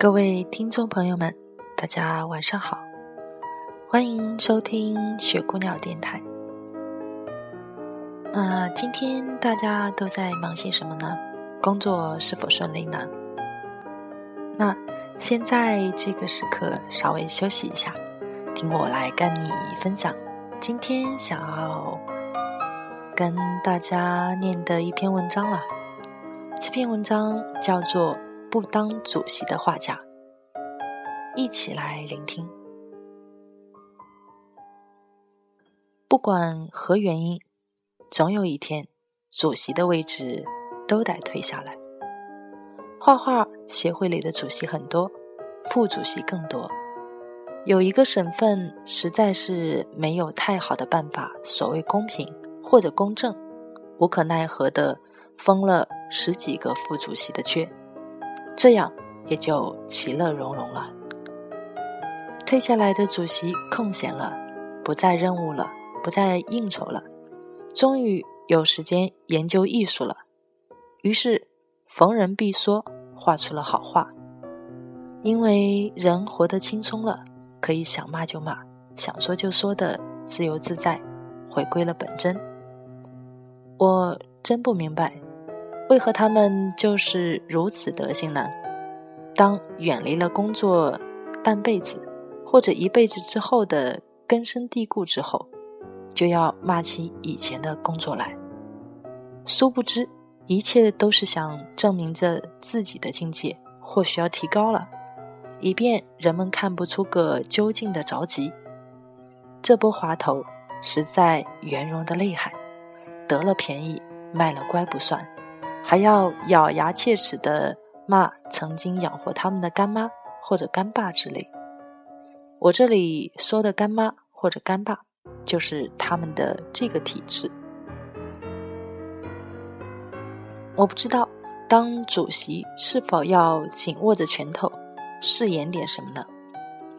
各位听众朋友们，大家晚上好，欢迎收听雪姑娘电台。那今天大家都在忙些什么呢？工作是否顺利呢？那现在这个时刻稍微休息一下，听我来跟你分享今天想要跟大家念的一篇文章了。这篇文章叫做。不当主席的画家，一起来聆听。不管何原因，总有一天，主席的位置都得退下来。画画协会里的主席很多，副主席更多。有一个省份实在是没有太好的办法，所谓公平或者公正，无可奈何的封了十几个副主席的缺。这样也就其乐融融了。退下来的主席空闲了，不再任务了，不再应酬了，终于有时间研究艺术了。于是逢人必说，画出了好画。因为人活得轻松了，可以想骂就骂，想说就说的自由自在，回归了本真。我真不明白。为何他们就是如此德行呢？当远离了工作半辈子或者一辈子之后的根深蒂固之后，就要骂起以前的工作来。殊不知，一切都是想证明着自己的境界或许要提高了，以便人们看不出个究竟的着急。这波滑头实在圆融的厉害，得了便宜卖了乖不算。还要咬牙切齿的骂曾经养活他们的干妈或者干爸之类。我这里说的干妈或者干爸，就是他们的这个体制。我不知道当主席是否要紧握着拳头誓言点什么呢？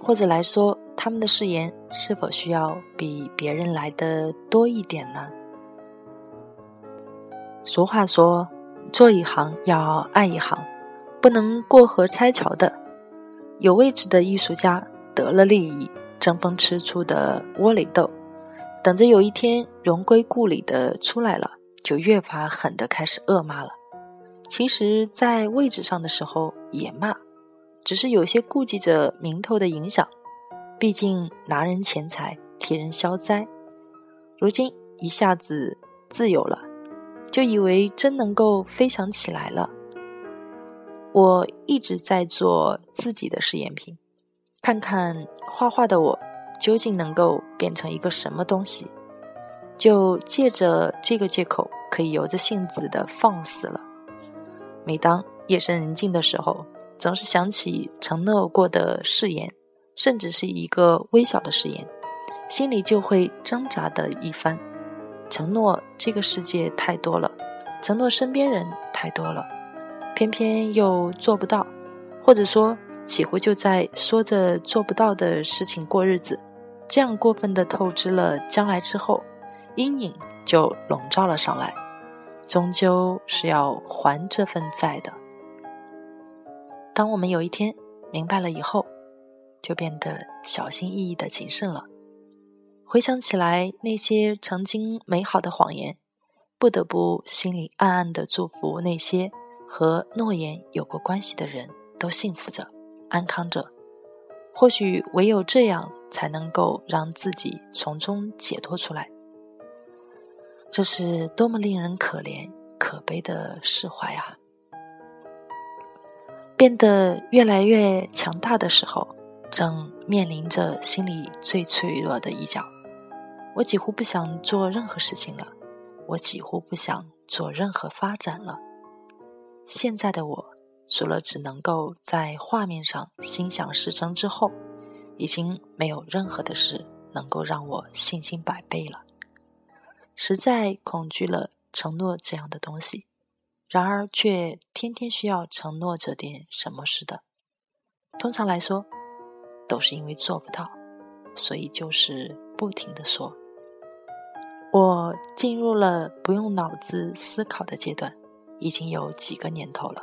或者来说，他们的誓言是否需要比别人来的多一点呢？俗话说。做一行要爱一行，不能过河拆桥的。有位置的艺术家得了利益，争风吃醋的窝里斗，等着有一天荣归故里的出来了，就越发狠的开始恶骂了。其实，在位置上的时候也骂，只是有些顾忌着名头的影响，毕竟拿人钱财替人消灾。如今一下子自由了。就以为真能够飞翔起来了。我一直在做自己的试验品，看看画画的我究竟能够变成一个什么东西。就借着这个借口，可以由着性子的放肆了。每当夜深人静的时候，总是想起承诺过的誓言，甚至是一个微小的誓言，心里就会挣扎的一番。承诺这个世界太多了，承诺身边人太多了，偏偏又做不到，或者说几乎就在说着做不到的事情过日子，这样过分的透支了将来之后，阴影就笼罩了上来，终究是要还这份债的。当我们有一天明白了以后，就变得小心翼翼的谨慎了。回想起来，那些曾经美好的谎言，不得不心里暗暗的祝福那些和诺言有过关系的人都幸福着、安康着。或许唯有这样，才能够让自己从中解脱出来。这是多么令人可怜、可悲的释怀啊！变得越来越强大的时候，正面临着心里最脆弱的一角。我几乎不想做任何事情了，我几乎不想做任何发展了。现在的我，除了只能够在画面上心想事成之后，已经没有任何的事能够让我信心百倍了。实在恐惧了承诺这样的东西，然而却天天需要承诺着点什么似的。通常来说，都是因为做不到，所以就是不停的说。我进入了不用脑子思考的阶段，已经有几个年头了，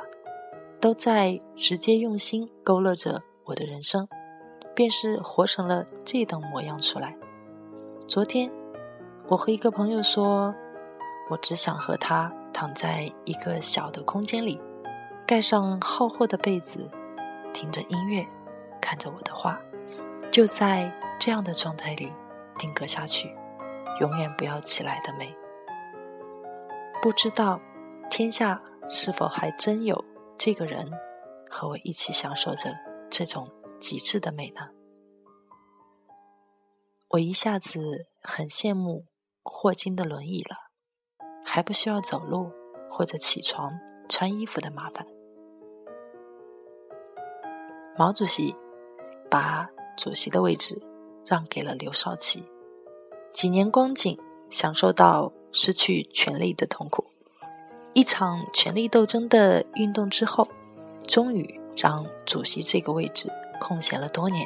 都在直接用心勾勒着我的人生，便是活成了这等模样出来。昨天，我和一个朋友说，我只想和他躺在一个小的空间里，盖上厚厚的被子，听着音乐，看着我的画，就在这样的状态里定格下去。永远不要起来的美，不知道天下是否还真有这个人和我一起享受着这种极致的美呢？我一下子很羡慕霍金的轮椅了，还不需要走路或者起床穿衣服的麻烦。毛主席把主席的位置让给了刘少奇。几年光景，享受到失去权力的痛苦。一场权力斗争的运动之后，终于让主席这个位置空闲了多年。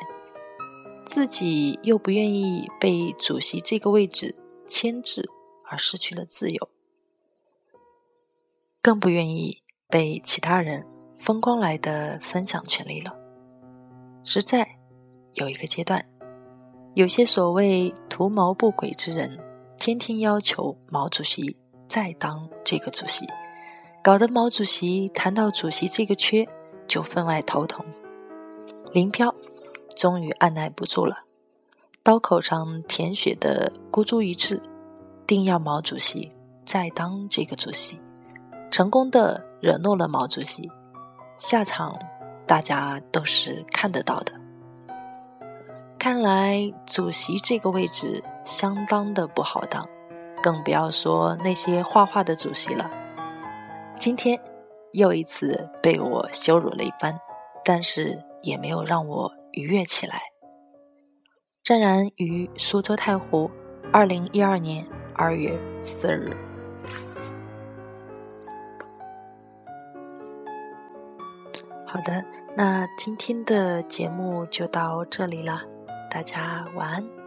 自己又不愿意被主席这个位置牵制，而失去了自由，更不愿意被其他人风光来的分享权利了。实在有一个阶段。有些所谓图谋不轨之人，天天要求毛主席再当这个主席，搞得毛主席谈到主席这个缺就分外头疼。林彪终于按耐不住了，刀口上舔血的孤注一掷，定要毛主席再当这个主席，成功的惹怒了毛主席，下场大家都是看得到的。看来主席这个位置相当的不好当，更不要说那些画画的主席了。今天又一次被我羞辱了一番，但是也没有让我愉悦起来。湛然于苏州太湖，二零一二年二月四日。好的，那今天的节目就到这里了。大家晚安。